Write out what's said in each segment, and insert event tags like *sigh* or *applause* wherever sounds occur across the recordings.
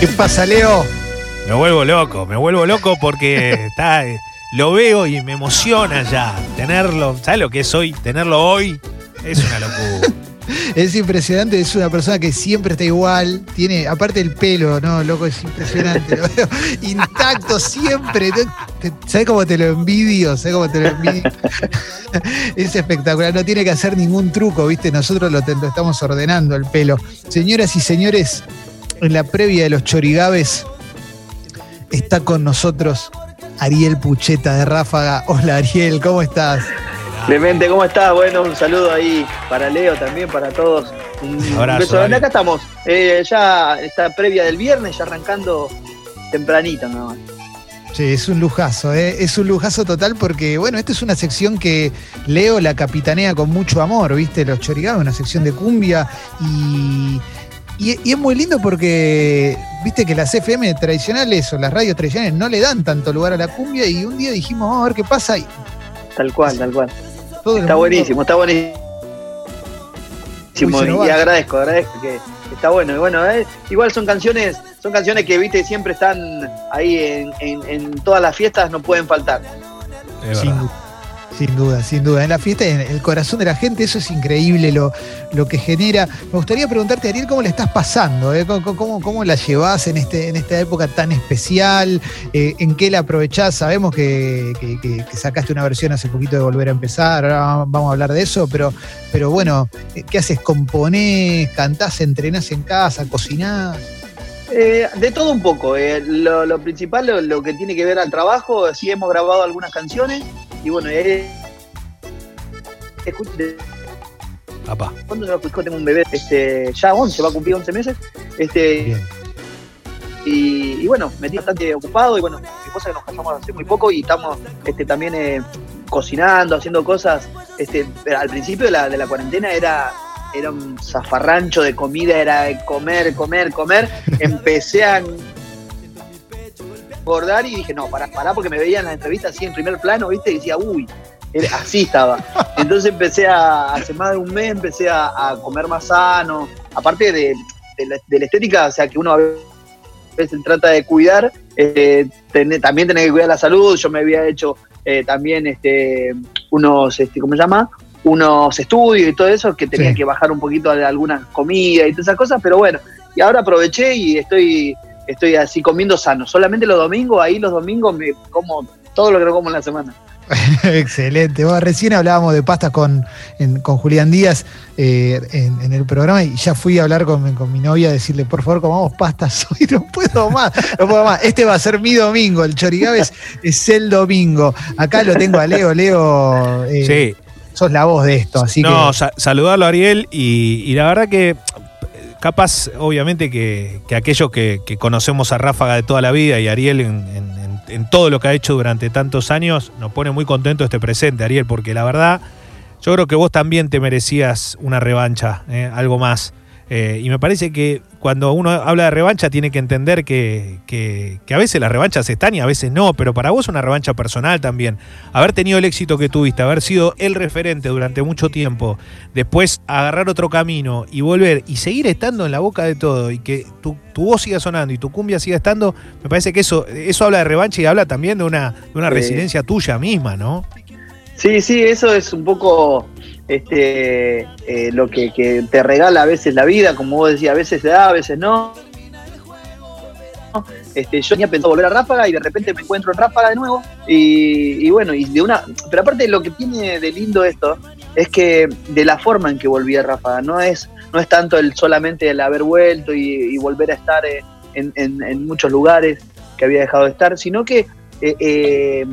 ¿Qué pasa, Leo? Me vuelvo loco, me vuelvo loco porque *laughs* está, lo veo y me emociona ya tenerlo. ¿Sabes lo que es hoy? Tenerlo hoy es una locura. *laughs* Es impresionante, es una persona que siempre está igual, tiene, aparte el pelo, ¿no? Loco, es impresionante, lo veo *laughs* intacto siempre. ¿Sabes cómo te lo envidio? ¿Sabes cómo te lo envidio? *laughs* es espectacular, no tiene que hacer ningún truco, ¿viste? Nosotros lo, lo estamos ordenando el pelo. Señoras y señores, en la previa de los chorigabes está con nosotros Ariel Pucheta de Ráfaga. Hola Ariel, ¿cómo estás? Clemente, ¿cómo estás? Bueno, un saludo ahí para Leo también, para todos. Un Abrazo, beso. Acá estamos, eh, ya está previa del viernes, ya arrancando tempranito nada más. Sí, es un lujazo, ¿eh? es un lujazo total porque, bueno, esta es una sección que Leo la capitanea con mucho amor, ¿viste? Los chorigabes, una sección de cumbia y, y, y es muy lindo porque, viste que las FM tradicionales o las radios tradicionales no le dan tanto lugar a la cumbia y un día dijimos, vamos a ver qué pasa y Tal cual, tal cual. todo Está buenísimo, está buenísimo. Uy, y agradezco, agradezco que está bueno. Y bueno, eh, igual son canciones, son canciones que viste siempre están ahí en, en- en todas las fiestas, no pueden faltar. Es Sin duda, sin duda. En la fiesta, en el corazón de la gente, eso es increíble lo, lo que genera. Me gustaría preguntarte, Ariel, ¿cómo le estás pasando? eh? ¿Cómo, cómo, cómo la llevas en, este, en esta época tan especial? Eh, ¿En qué la aprovechás? Sabemos que, que- que- que sacaste una versión hace poquito de Volver a Empezar, ahora vamos a hablar de eso, pero, pero bueno, eh, ¿qué haces? ¿Componés? ¿Cantás? ¿Entrenás en casa? ¿Cocinás? Eh, de todo un poco. eh, lo, lo principal, lo, lo que tiene que ver al trabajo, sí hemos grabado algunas canciones y bueno, eh, escu- de- Papá. ¿cuándo se lo escuchó? Tengo un bebé, este, ya 11, va a cumplir 11 meses. Este, Bien. y, y bueno, me tiene bastante ocupado y bueno, mi esposa que nos casamos hace muy poco y estamos este, también eh, cocinando, haciendo cosas. Este, al principio de la, de la cuarentena era, era un zafarrancho de comida, era comer, comer, comer. *laughs* Empecé a engordar y dije, no, pará, pará, porque me veían las entrevistas así en primer plano, ¿viste? Y decía, uy, así estaba. *laughs* Entonces empecé a, hace más de un mes, empecé a, a comer más sano, aparte de, de la, de la estética, o sea, que uno a veces trata de cuidar, eh, tené- también tenés que cuidar la salud, yo me había hecho eh, también este, unos, este, ¿cómo se llama? Unos estudios y todo eso, que tenía Sí. que bajar un poquito de algunas comidas y todas esas cosas, pero bueno, y ahora aproveché y estoy, estoy así comiendo sano, solamente los domingos, ahí los domingos me como todo lo que no como en la semana. *laughs* Excelente. Bueno, recién hablábamos de pastas con, en- con Julián Díaz eh, en, en el programa y ya fui a hablar con, mi- con mi novia a decirle, por favor, comamos pastas *laughs* hoy. No puedo más, no puedo más. Este va a ser mi domingo. El Chorigaves *laughs* es el domingo. Acá lo tengo a Leo. Leo, eh, Sí, sos la voz de esto. Así no, que sa- saludarlo a Ariel y, y la verdad que capaz, obviamente que, que aquellos que, conocemos a Ráfaga de toda la vida y Ariel en todo lo que ha hecho durante tantos años, nos pone muy contento este presente, Ariel, porque la verdad, yo creo que vos también te merecías una revancha, eh, algo más. Eh, y me parece que cuando uno habla de revancha tiene que entender que, que- que a veces las revanchas están y a veces no, pero para vos una revancha personal también. Haber tenido el éxito que tuviste, haber sido el referente durante mucho tiempo, después agarrar otro camino y volver y seguir estando en la boca de todo y que tu, tu voz siga sonando y tu cumbia siga estando, me parece que eso, eso habla de revancha y habla también de una, de una Sí. resiliencia tuya misma, ¿no? Sí, sí, eso es un poco este, eh, lo que, te regala a veces la vida, como vos decías, a veces se da, a veces no. Este, yo tenía pensado volver a Ráfaga y de repente me encuentro en Ráfaga de nuevo. Y, y bueno, y de una. Pero aparte lo que tiene de lindo esto es que de la forma en que volví a Ráfaga, no es, no es tanto el solamente el haber vuelto y, y volver a estar en, en- en muchos lugares que había dejado de estar, sino que eh, eh,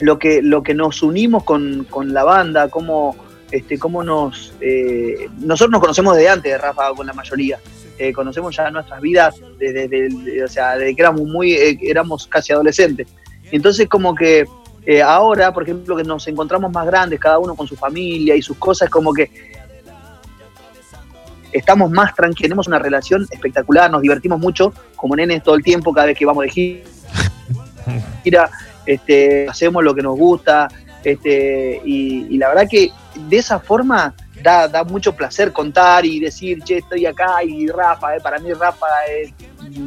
lo que lo que nos unimos con, con la banda, cómo, este, cómo nos eh, nosotros nos conocemos desde antes de Ráfaga con la mayoría. Eh, conocemos ya nuestras vidas desde, desde- o sea, desde que éramos muy, eh, éramos casi adolescentes. Entonces como que eh, ahora, por ejemplo, que nos encontramos más grandes, cada uno con su familia y sus cosas, como que estamos más tranquilos, tenemos una relación espectacular, nos divertimos mucho como nenes todo el tiempo, cada vez que vamos de gira, este, hacemos lo que nos gusta, este, y, la verdad que de esa forma da, da, mucho placer contar y decir, che, estoy acá y Rafa, eh, para mí Rafa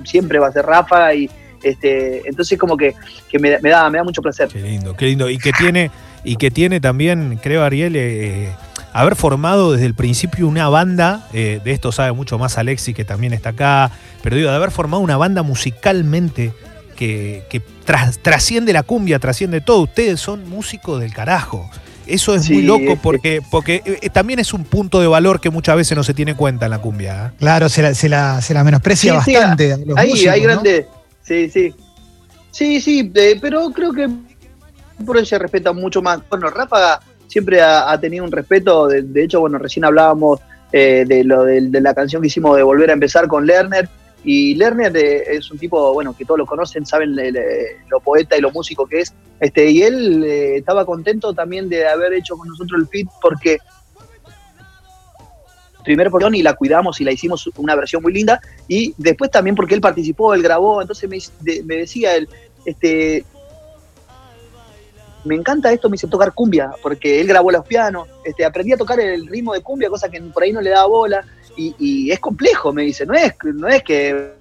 siempre va a ser Rafa y este, entonces como que, me, da, me da mucho placer. Qué lindo, qué lindo. Y que tiene, y que tiene también, creo Ariel, eh, haber formado desde el principio una banda, eh, de esto sabe mucho más Alexi que también está acá, pero digo, de haber formado una banda musicalmente que, trasciende la cumbia, trasciende todo. Ustedes son músicos del carajo. Eso es muy loco porque, porque eh, también es un punto de valor que muchas veces no se tiene en cuenta en la cumbia. Claro, se la, se la, menosprecia bastante. ahí hay grandes Sí, sí. Sí, sí, eh, pero creo que por eso se respeta mucho más. Bueno, Ráfaga siempre ha, tenido un respeto, de, hecho, bueno, recién hablábamos eh, de lo de, la canción que hicimos de Volver a empezar con Lerner, y Lerner eh, es un tipo, bueno, que todos lo conocen, saben lo poeta y lo músico que es, este, y él estaba contento también de haber hecho con nosotros el fit porque primer versión y la cuidamos y la hicimos una versión muy linda. Y después también porque él participó, él grabó, entonces me, me decía él, este, me encanta esto, me hizo tocar cumbia, porque él grabó los pianos, este, aprendí a tocar el ritmo de cumbia, cosa que por ahí no le daba bola, y, es complejo, me dice, no es, no es que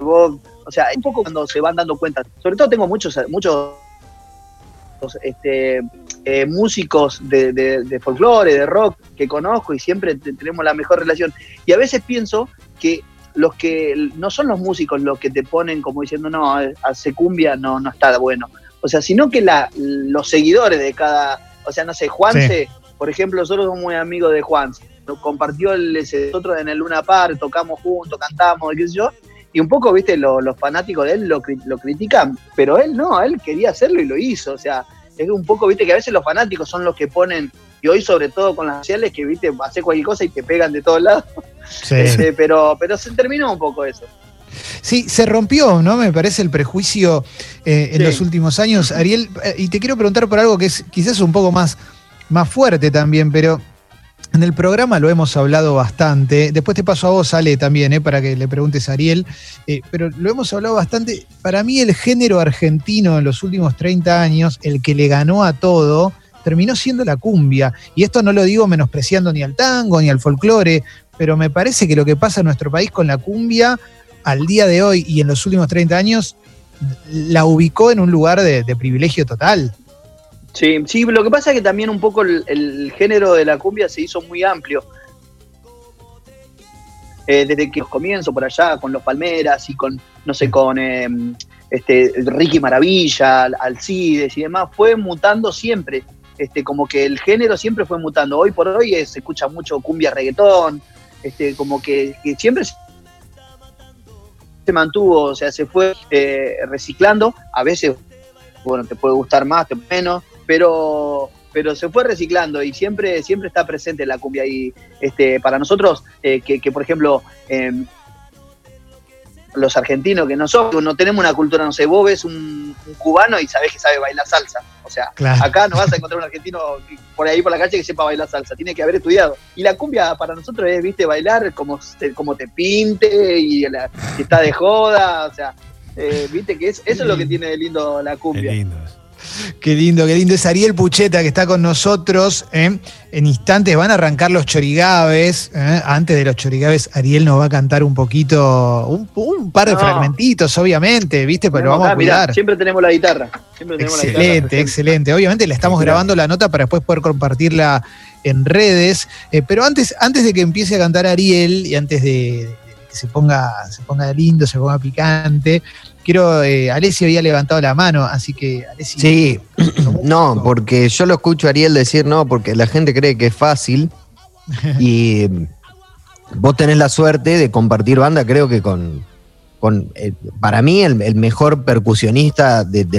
o sea, un poco cuando se van dando cuenta, sobre todo tengo muchos, muchos este, eh, músicos de, de, folclore, de rock que conozco y siempre tenemos la mejor relación. Y a veces pienso que los que no son los músicos los que te ponen como diciendo, no, hace cumbia no, no está bueno. O sea, sino que la, los seguidores de cada, o sea, no sé, Juanse, por ejemplo, nosotros somos muy amigos de Juanse, compartió el, nosotros en el Luna Park, tocamos juntos, cantamos, qué sé yo, y un poco, viste, los fanáticos de él lo, lo critican, pero él no, él quería hacerlo y lo hizo, o sea, es un poco, viste, que a veces los fanáticos son los que ponen, y hoy sobre todo con las sociales, que, viste, hace cualquier cosa y te pegan de todos lados, *laughs* este, pero, pero se terminó un poco eso. Sí, se rompió, ¿no? Me parece el prejuicio eh, en los últimos años. Ariel, eh, y te quiero preguntar por algo que es quizás un poco más, más fuerte también, pero en el programa lo hemos hablado bastante. Después te paso a vos, Ale, también, eh, para que le preguntes a Ariel. Eh, pero lo hemos hablado bastante. Para mí, el género argentino en los últimos 30 años, el que le ganó a todo, terminó siendo la cumbia. Y esto no lo digo menospreciando ni al tango ni al folclore, pero me parece que lo que pasa en nuestro país con la cumbia al día de hoy y en los últimos 30 años la ubicó en un lugar de privilegio total. Sí, sí, lo que pasa es que también un poco el, género de la cumbia se hizo muy amplio. Eh, desde que los comienzo por allá con los Palmeras y con, no sé, con em, este, Ricky Maravilla, Alcides y demás, fue mutando siempre. Este, como que el género siempre fue mutando. Hoy por hoy se escucha mucho cumbia reggaetón, este, como que, siempre se mantuvo, o sea, se fue eh, reciclando. A veces, bueno, te puede gustar más, te menos, pero pero se fue reciclando y siempre siempre está presente la cumbia y este para nosotros eh, que, por ejemplo em, los argentinos que no somos, no tenemos una cultura, no sé, vos ves un, cubano y sabés que sabe bailar salsa. O sea, acá no vas a encontrar un argentino por ahí por la calle que sepa bailar salsa, tiene que haber estudiado. Y la cumbia para nosotros es, viste, bailar como te, como te pinte y está de joda, o sea, eh, viste que es, eso es lo que tiene de lindo la cumbia. lindo. Qué lindo, qué lindo. Es Ariel Pucheta que está con nosotros. ¿eh? En instantes van a arrancar los chorigaves. ¿eh? Antes de los chorigaves, Ariel nos va a cantar un poquito, un, par de fragmentitos, obviamente, ¿viste? Pero vamos a cuidar. siempre tenemos la guitarra. excelente, excelente. Obviamente le estamos grabando la nota para después poder compartirla en redes. Eh, pero antes, antes de que empiece a cantar Ariel y antes de, que se ponga, se ponga lindo, se ponga picante, quiero, eh, Alessio había levantado la mano, así que Alessio. Sí, *clears throat* no, porque yo lo escucho a Ariel decir no, porque la gente cree que es fácil. *laughs* Y vos tenés la suerte de compartir banda, creo que con, con eh, para mí, el, mejor percusionista de, de la